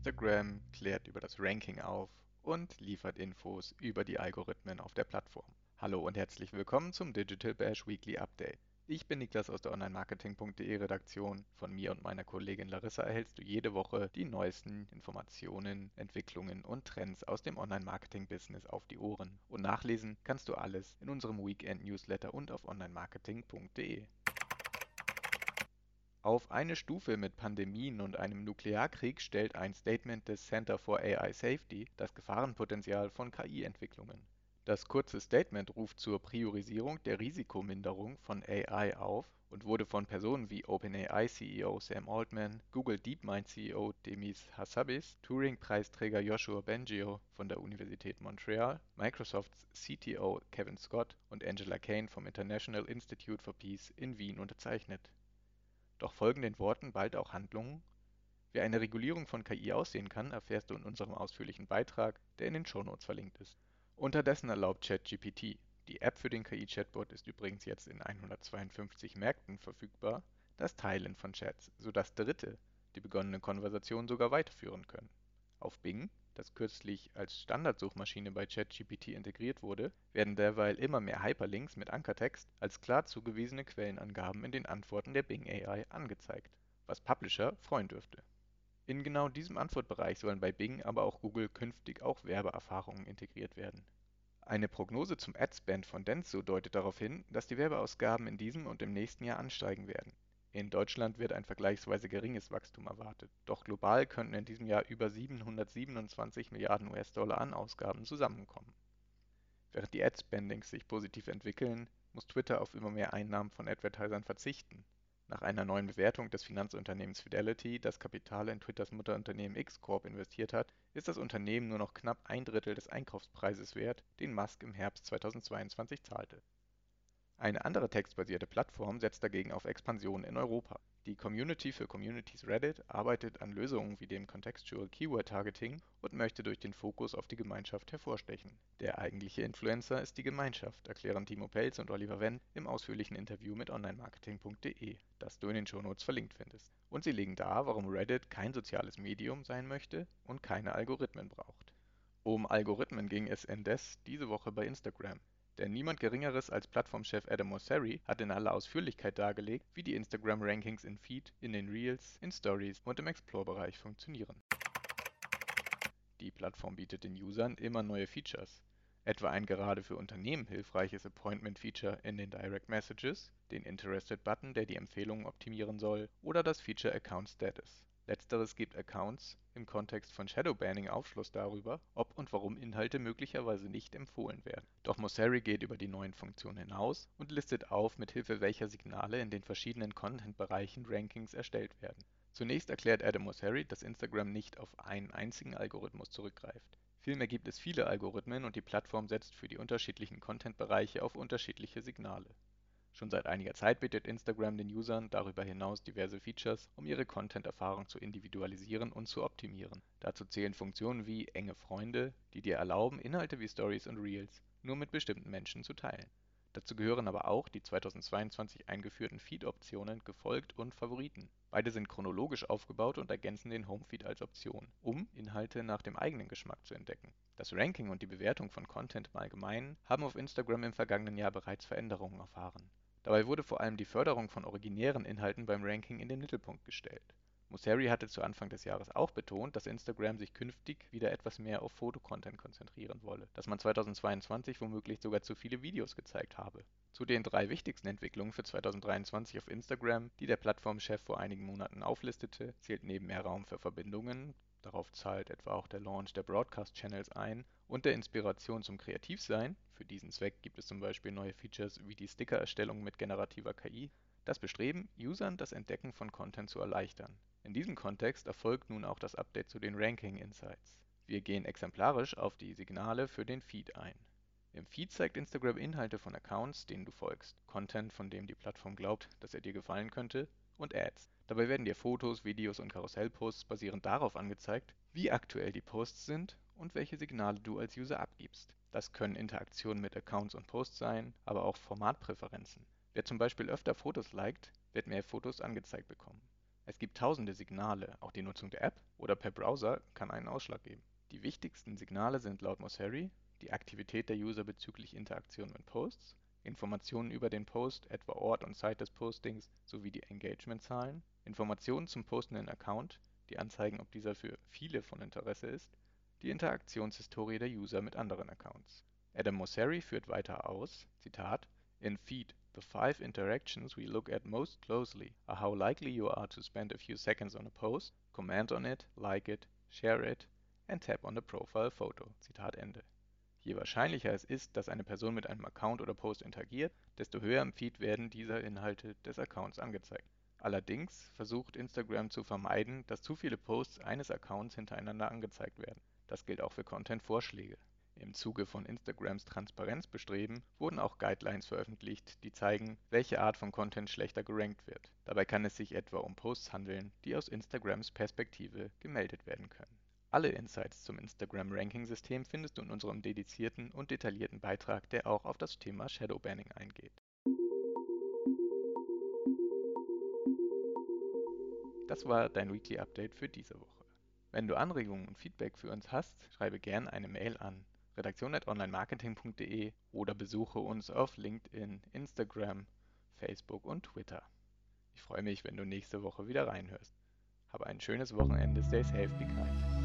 Instagram klärt über das Ranking auf und liefert Infos über die Algorithmen auf der Plattform. Hallo und herzlich willkommen zum Digital Bash Weekly Update. Ich bin Niklas aus der Online-Marketing.de Redaktion. Von mir und meiner Kollegin Larissa erhältst du jede Woche die neuesten Informationen, Entwicklungen und Trends aus dem Online-Marketing-Business auf die Ohren. Und nachlesen kannst du alles in unserem Weekend-Newsletter und auf Online-Marketing.de. Auf eine Stufe mit Pandemien und einem Nuklearkrieg stellt ein Statement des Center for AI Safety das Gefahrenpotenzial von KI-Entwicklungen. Das kurze Statement ruft zur Priorisierung der Risikominderung von AI auf und wurde von Personen wie OpenAI-CEO Sam Altman, Google DeepMind-CEO Demis Hassabis, Turing-Preisträger Joshua Bengio von der Universität Montreal, Microsofts CTO Kevin Scott und Angela Kane vom International Institute for Peace in Wien unterzeichnet doch folgen den Worten bald auch Handlungen? Wie eine Regulierung von KI aussehen kann, erfährst du in unserem ausführlichen Beitrag, der in den Shownotes verlinkt ist. Unterdessen erlaubt ChatGPT, die App für den KI-Chatbot ist übrigens jetzt in 152 Märkten verfügbar, das Teilen von Chats, sodass Dritte die begonnene Konversation sogar weiterführen können. Auf Bing das kürzlich als Standardsuchmaschine bei ChatGPT integriert wurde, werden derweil immer mehr Hyperlinks mit Ankertext als klar zugewiesene Quellenangaben in den Antworten der Bing AI angezeigt, was Publisher freuen dürfte. In genau diesem Antwortbereich sollen bei Bing, aber auch Google künftig auch Werbeerfahrungen integriert werden. Eine Prognose zum Adspend von Dentsu deutet darauf hin, dass die Werbeausgaben in diesem und im nächsten Jahr ansteigen werden in Deutschland wird ein vergleichsweise geringes Wachstum erwartet, doch global könnten in diesem Jahr über 727 Milliarden US-Dollar an Ausgaben zusammenkommen. Während die Ad-Spendings sich positiv entwickeln, muss Twitter auf immer mehr Einnahmen von Advertisern verzichten. Nach einer neuen Bewertung des Finanzunternehmens Fidelity, das Kapital in Twitters Mutterunternehmen X-Corp investiert hat, ist das Unternehmen nur noch knapp ein Drittel des Einkaufspreises wert, den Musk im Herbst 2022 zahlte eine andere textbasierte Plattform setzt dagegen auf Expansion in Europa. Die Community für Communities Reddit arbeitet an Lösungen wie dem Contextual Keyword Targeting und möchte durch den Fokus auf die Gemeinschaft hervorstechen. Der eigentliche Influencer ist die Gemeinschaft, erklären Timo Pelz und Oliver Wendt im ausführlichen Interview mit onlinemarketing.de, das du in den Shownotes verlinkt findest. Und sie legen dar, warum Reddit kein soziales Medium sein möchte und keine Algorithmen braucht. Um Algorithmen ging es indes diese Woche bei Instagram. Denn niemand Geringeres als Plattformchef Adam Mosseri hat in aller Ausführlichkeit dargelegt, wie die Instagram-Rankings in Feed, in den Reels, in Stories und im Explore-Bereich funktionieren. Die Plattform bietet den Usern immer neue Features, etwa ein gerade für Unternehmen hilfreiches Appointment-Feature in den Direct Messages, den Interested-Button, der die Empfehlungen optimieren soll, oder das Feature Account Status. Letzteres gibt Accounts im Kontext von Shadowbanning Aufschluss darüber, ob und warum Inhalte möglicherweise nicht empfohlen werden. Doch Mosseri geht über die neuen Funktionen hinaus und listet auf, mithilfe welcher Signale in den verschiedenen Content-Bereichen Rankings erstellt werden. Zunächst erklärt Adam Mosseri, dass Instagram nicht auf einen einzigen Algorithmus zurückgreift. Vielmehr gibt es viele Algorithmen und die Plattform setzt für die unterschiedlichen Content-Bereiche auf unterschiedliche Signale Schon seit einiger Zeit bietet Instagram den Usern darüber hinaus diverse Features, um ihre Content-Erfahrung zu individualisieren und zu optimieren. Dazu zählen Funktionen wie Enge Freunde, die dir erlauben, Inhalte wie Stories und Reels nur mit bestimmten Menschen zu teilen. Dazu gehören aber auch die 2022 eingeführten Feed-Optionen Gefolgt und Favoriten. Beide sind chronologisch aufgebaut und ergänzen den Homefeed als Option, um Inhalte nach dem eigenen Geschmack zu entdecken. Das Ranking und die Bewertung von Content im Allgemeinen haben auf Instagram im vergangenen Jahr bereits Veränderungen erfahren Dabei wurde vor allem die Förderung von originären Inhalten beim Ranking in den Mittelpunkt gestellt. Mosseri hatte zu Anfang des Jahres auch betont, dass Instagram sich künftig wieder etwas mehr auf Fotocontent konzentrieren wolle, dass man 2022 womöglich sogar zu viele Videos gezeigt habe. Zu den drei wichtigsten Entwicklungen für 2023 auf Instagram, die der Plattformchef vor einigen Monaten auflistete, zählt neben mehr Raum für Verbindungen Darauf zahlt etwa auch der Launch der Broadcast-Channels ein und der Inspiration zum Kreativsein (für diesen Zweck gibt es zum Beispiel neue Features wie die Sticker-Erstellung mit generativer KI) das Bestreben, Usern das Entdecken von Content zu erleichtern. In diesem Kontext erfolgt nun auch das Update zu den Ranking Insights. Wir gehen exemplarisch auf die Signale für den Feed ein. Im Feed zeigt Instagram Inhalte von Accounts, denen du folgst, Content, von dem die Plattform glaubt, dass er dir gefallen könnte und Ads. Dabei werden dir Fotos, Videos und Karussellposts basierend darauf angezeigt, wie aktuell die Posts sind und welche Signale du als User abgibst. Das können Interaktionen mit Accounts und Posts sein, aber auch Formatpräferenzen. Wer zum Beispiel öfter Fotos liked, wird mehr Fotos angezeigt bekommen. Es gibt tausende Signale, auch die Nutzung der App oder per Browser kann einen Ausschlag geben. Die wichtigsten Signale sind laut Mosseri die Aktivität der User bezüglich Interaktion mit Posts, Informationen über den Post, etwa Ort und Zeit des Postings sowie die Engagement-Zahlen, Informationen zum postenden Account, die anzeigen, ob dieser für viele von Interesse ist, die Interaktionshistorie der User mit anderen Accounts. Adam Mosseri führt weiter aus, Zitat, In Feed, the five interactions we look at most closely are how likely you are to spend a few seconds on a post, comment on it, like it, share it and tap on the profile photo. Je wahrscheinlicher es ist, dass eine Person mit einem Account oder Post interagiert, desto höher im Feed werden diese Inhalte des Accounts angezeigt. Allerdings versucht Instagram zu vermeiden, dass zu viele Posts eines Accounts hintereinander angezeigt werden. Das gilt auch für Content-Vorschläge. Im Zuge von Instagrams Transparenzbestreben wurden auch Guidelines veröffentlicht, die zeigen, welche Art von Content schlechter gerankt wird. Dabei kann es sich etwa um Posts handeln, die aus Instagrams Perspektive gemeldet werden können. Alle Insights zum Instagram-Ranking-System findest du in unserem dedizierten und detaillierten Beitrag, der auch auf das Thema Shadowbanning eingeht. Das war dein Weekly Update für diese Woche. Wenn du Anregungen und Feedback für uns hast, schreibe gerne eine Mail an redaktion.onlinemarketing.de oder besuche uns auf LinkedIn, Instagram, Facebook und Twitter. Ich freue mich, wenn du nächste Woche wieder reinhörst. Habe ein schönes Wochenende, stay safe, be kind.